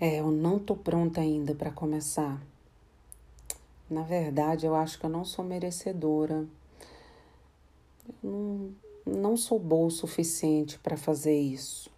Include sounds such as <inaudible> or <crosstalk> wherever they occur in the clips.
É, eu não tô pronta ainda para começar. Na verdade, eu acho que eu não sou merecedora. Eu não, não sou boa o suficiente para fazer isso.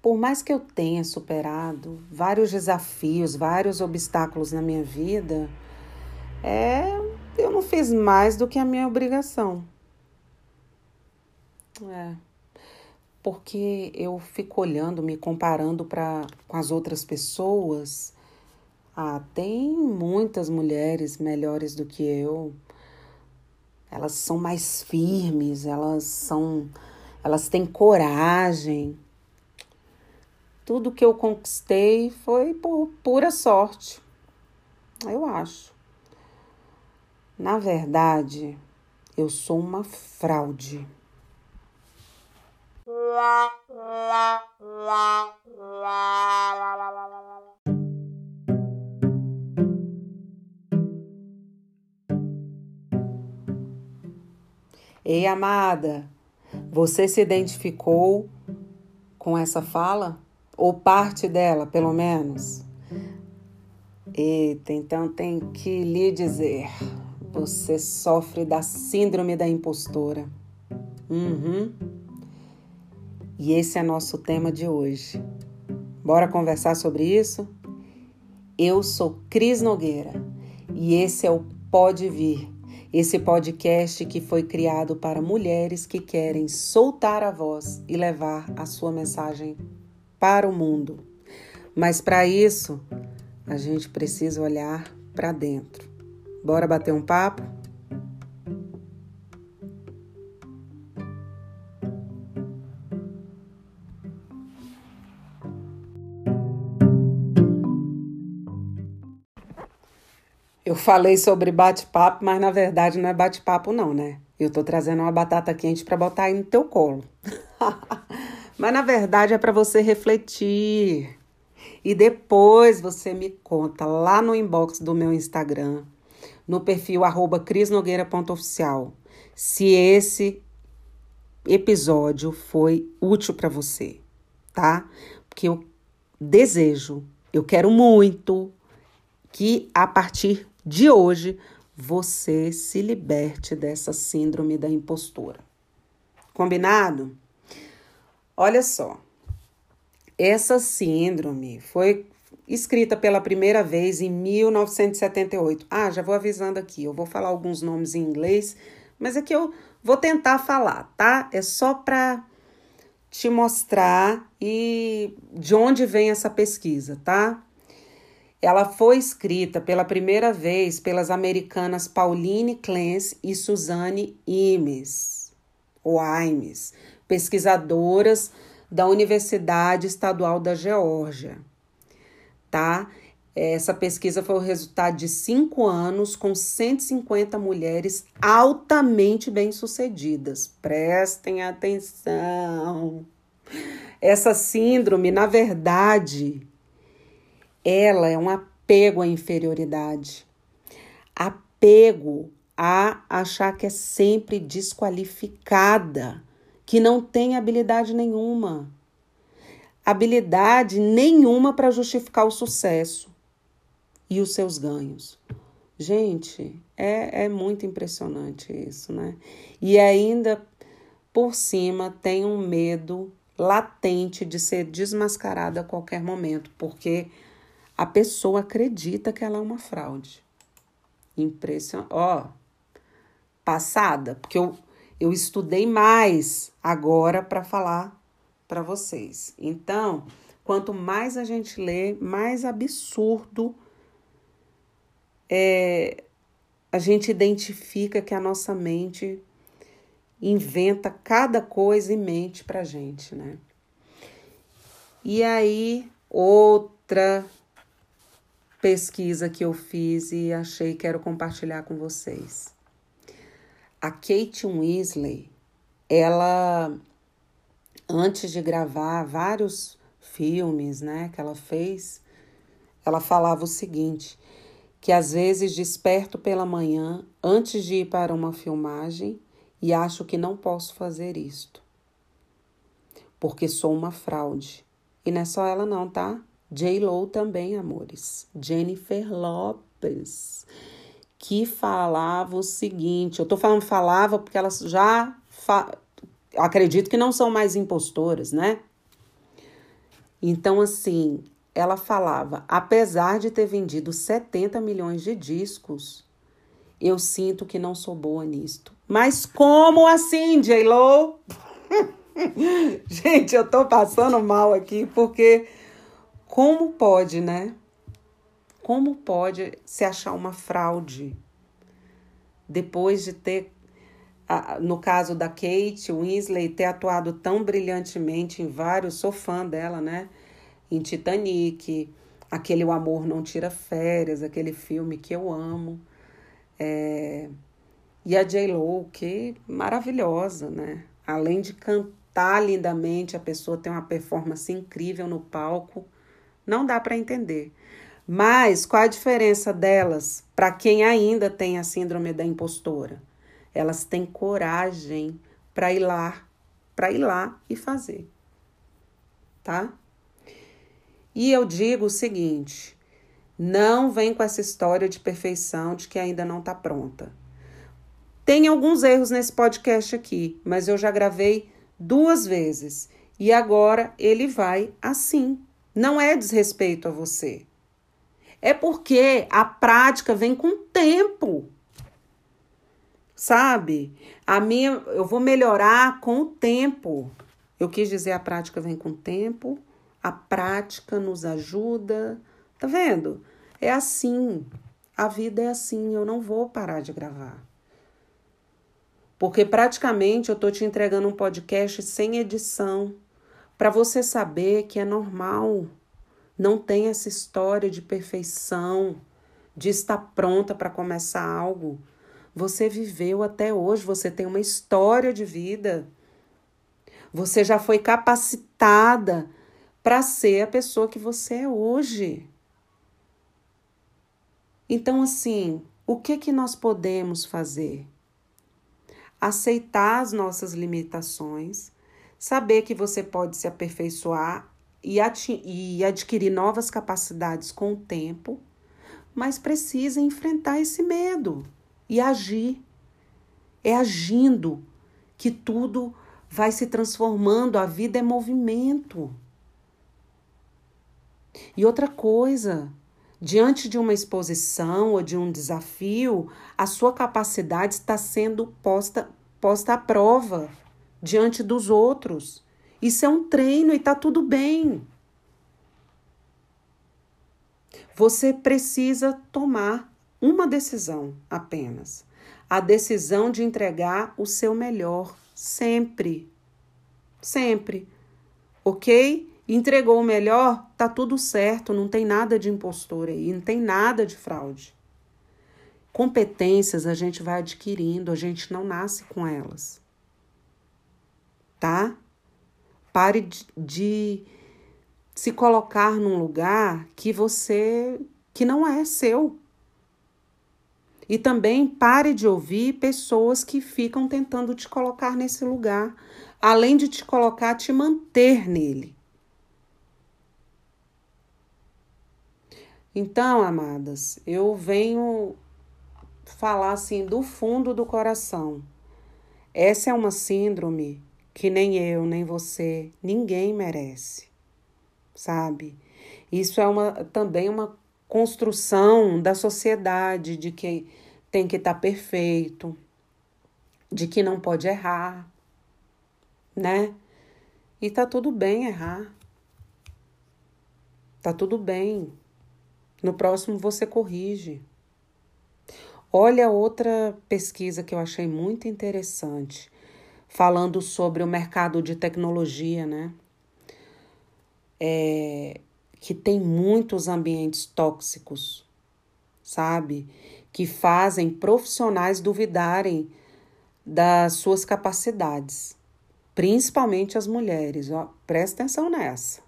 Por mais que eu tenha superado vários desafios, vários obstáculos na minha vida, é, eu não fiz mais do que a minha obrigação. É. Porque eu fico olhando, me comparando pra, com as outras pessoas. Ah, tem muitas mulheres melhores do que eu. Elas são mais firmes, elas são. Elas têm coragem. Tudo que eu conquistei foi por pura sorte. Eu acho. Na verdade, eu sou uma fraude. Ei, amada, você se identificou com essa fala? Ou parte dela, pelo menos? Eita, então tem que lhe dizer: você sofre da síndrome da impostora. Uhum. E esse é nosso tema de hoje. Bora conversar sobre isso? Eu sou Cris Nogueira e esse é o Pode Vir, esse podcast que foi criado para mulheres que querem soltar a voz e levar a sua mensagem para o mundo. Mas para isso, a gente precisa olhar para dentro. Bora bater um papo? Eu falei sobre bate-papo, mas na verdade não é bate-papo não, né? Eu tô trazendo uma batata quente para botar aí no teu colo. <laughs> mas na verdade é para você refletir. E depois você me conta lá no inbox do meu Instagram, no perfil crisnogueira.oficial, se esse episódio foi útil para você, tá? Porque eu desejo, eu quero muito que a partir de hoje você se liberte dessa síndrome da impostora. Combinado? Olha só. Essa síndrome foi escrita pela primeira vez em 1978. Ah, já vou avisando aqui, eu vou falar alguns nomes em inglês, mas aqui eu vou tentar falar, tá? É só para te mostrar e de onde vem essa pesquisa, tá? Ela foi escrita pela primeira vez pelas americanas Pauline Clance e Suzanne Imes, ou Imes, pesquisadoras da Universidade Estadual da Geórgia, tá? Essa pesquisa foi o resultado de cinco anos com 150 mulheres altamente bem-sucedidas. Prestem atenção. Essa síndrome, na verdade, ela é um apego à inferioridade, apego a achar que é sempre desqualificada, que não tem habilidade nenhuma, habilidade nenhuma para justificar o sucesso e os seus ganhos. Gente, é, é muito impressionante isso, né? E ainda por cima tem um medo latente de ser desmascarada a qualquer momento, porque a pessoa acredita que ela é uma fraude. Impressionante. Ó, passada, porque eu, eu estudei mais agora para falar para vocês. Então, quanto mais a gente lê, mais absurdo é, a gente identifica que a nossa mente inventa cada coisa e mente pra gente, né? E aí, outra pesquisa que eu fiz e achei que quero compartilhar com vocês. A Kate Weasley, ela antes de gravar vários filmes, né, que ela fez, ela falava o seguinte: que às vezes desperto pela manhã antes de ir para uma filmagem e acho que não posso fazer isto, porque sou uma fraude. E não é só ela não, tá? J-Lo também, amores. Jennifer Lopez, que falava o seguinte, eu tô falando falava porque elas já fa... acredito que não são mais impostoras, né? Então assim, ela falava, apesar de ter vendido 70 milhões de discos, eu sinto que não sou boa nisto. Mas como assim, J-Lo? <laughs> Gente, eu tô passando mal aqui porque como pode, né? Como pode se achar uma fraude depois de ter, no caso da Kate Winslet, ter atuado tão brilhantemente em vários, sou fã dela, né? Em Titanic, aquele O Amor Não Tira Férias, aquele filme que eu amo. É... E a J-Lo, que maravilhosa, né? Além de cantar lindamente, a pessoa tem uma performance incrível no palco. Não dá para entender. Mas qual a diferença delas para quem ainda tem a síndrome da impostora? Elas têm coragem para ir lá, para ir lá e fazer. Tá? E eu digo o seguinte: não vem com essa história de perfeição de que ainda não está pronta. Tem alguns erros nesse podcast aqui, mas eu já gravei duas vezes e agora ele vai assim. Não é desrespeito a você. É porque a prática vem com tempo. Sabe? A minha, eu vou melhorar com o tempo. Eu quis dizer a prática vem com o tempo. A prática nos ajuda. Tá vendo? É assim. A vida é assim. Eu não vou parar de gravar. Porque praticamente eu tô te entregando um podcast sem edição para você saber que é normal. Não tem essa história de perfeição, de estar pronta para começar algo. Você viveu até hoje, você tem uma história de vida. Você já foi capacitada para ser a pessoa que você é hoje. Então, assim, o que que nós podemos fazer? Aceitar as nossas limitações saber que você pode se aperfeiçoar e, e adquirir novas capacidades com o tempo, mas precisa enfrentar esse medo e agir. É agindo que tudo vai se transformando, a vida é movimento. E outra coisa, diante de uma exposição ou de um desafio, a sua capacidade está sendo posta, posta à prova diante dos outros. Isso é um treino e tá tudo bem. Você precisa tomar uma decisão apenas. A decisão de entregar o seu melhor sempre. Sempre. OK? Entregou o melhor, tá tudo certo, não tem nada de impostor aí, não tem nada de fraude. Competências a gente vai adquirindo, a gente não nasce com elas tá? Pare de, de se colocar num lugar que você que não é seu. E também pare de ouvir pessoas que ficam tentando te colocar nesse lugar, além de te colocar, te manter nele. Então, amadas, eu venho falar assim do fundo do coração. Essa é uma síndrome que nem eu, nem você, ninguém merece, sabe? Isso é uma, também uma construção da sociedade de que tem que estar tá perfeito, de que não pode errar, né? E tá tudo bem errar. Tá tudo bem. No próximo você corrige. Olha outra pesquisa que eu achei muito interessante falando sobre o mercado de tecnologia, né? É, que tem muitos ambientes tóxicos, sabe? Que fazem profissionais duvidarem das suas capacidades, principalmente as mulheres. Ó, presta atenção nessa.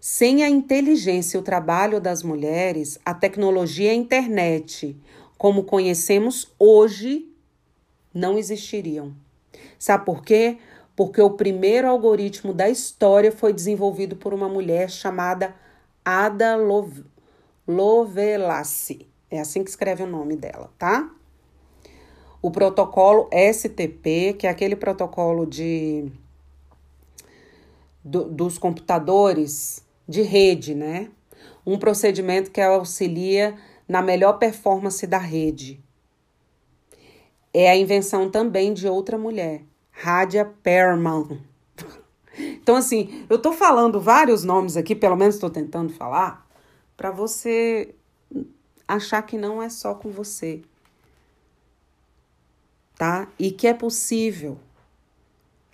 Sem a inteligência e o trabalho das mulheres, a tecnologia e a internet, como conhecemos hoje, não existiriam. Sabe por quê? porque o primeiro algoritmo da história foi desenvolvido por uma mulher chamada Ada Lovelace. É assim que escreve o nome dela, tá? O protocolo STP, que é aquele protocolo de do, dos computadores de rede, né? Um procedimento que auxilia na melhor performance da rede. É a invenção também de outra mulher, Radia Perman. <laughs> Então, assim, eu tô falando vários nomes aqui, pelo menos estou tentando falar, para você achar que não é só com você, tá? E que é possível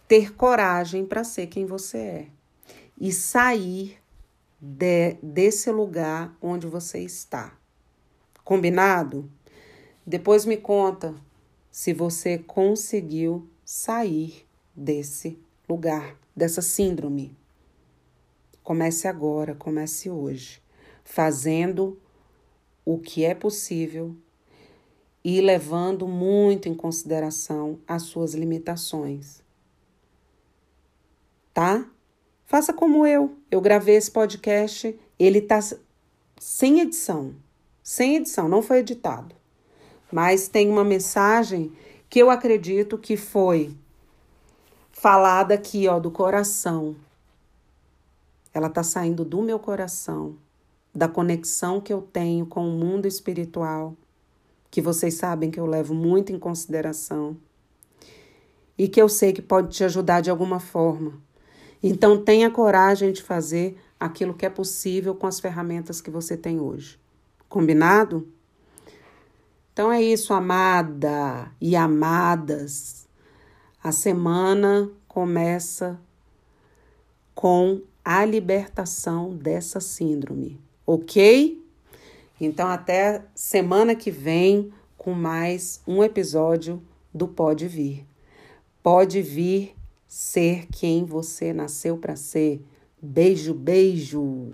ter coragem para ser quem você é e sair de, desse lugar onde você está. Combinado? Depois me conta se você conseguiu sair desse lugar, dessa síndrome. Comece agora, comece hoje, fazendo o que é possível e levando muito em consideração as suas limitações. Tá? Faça como eu. Eu gravei esse podcast, ele tá sem edição. Sem edição, não foi editado. Mas tem uma mensagem que eu acredito que foi falada aqui, ó, do coração. Ela tá saindo do meu coração, da conexão que eu tenho com o mundo espiritual, que vocês sabem que eu levo muito em consideração e que eu sei que pode te ajudar de alguma forma. Então tenha coragem de fazer aquilo que é possível com as ferramentas que você tem hoje. Combinado? Então é isso, amada e amadas. A semana começa com a libertação dessa síndrome, ok? Então, até semana que vem com mais um episódio do Pode Vir. Pode vir ser quem você nasceu para ser. Beijo, beijo!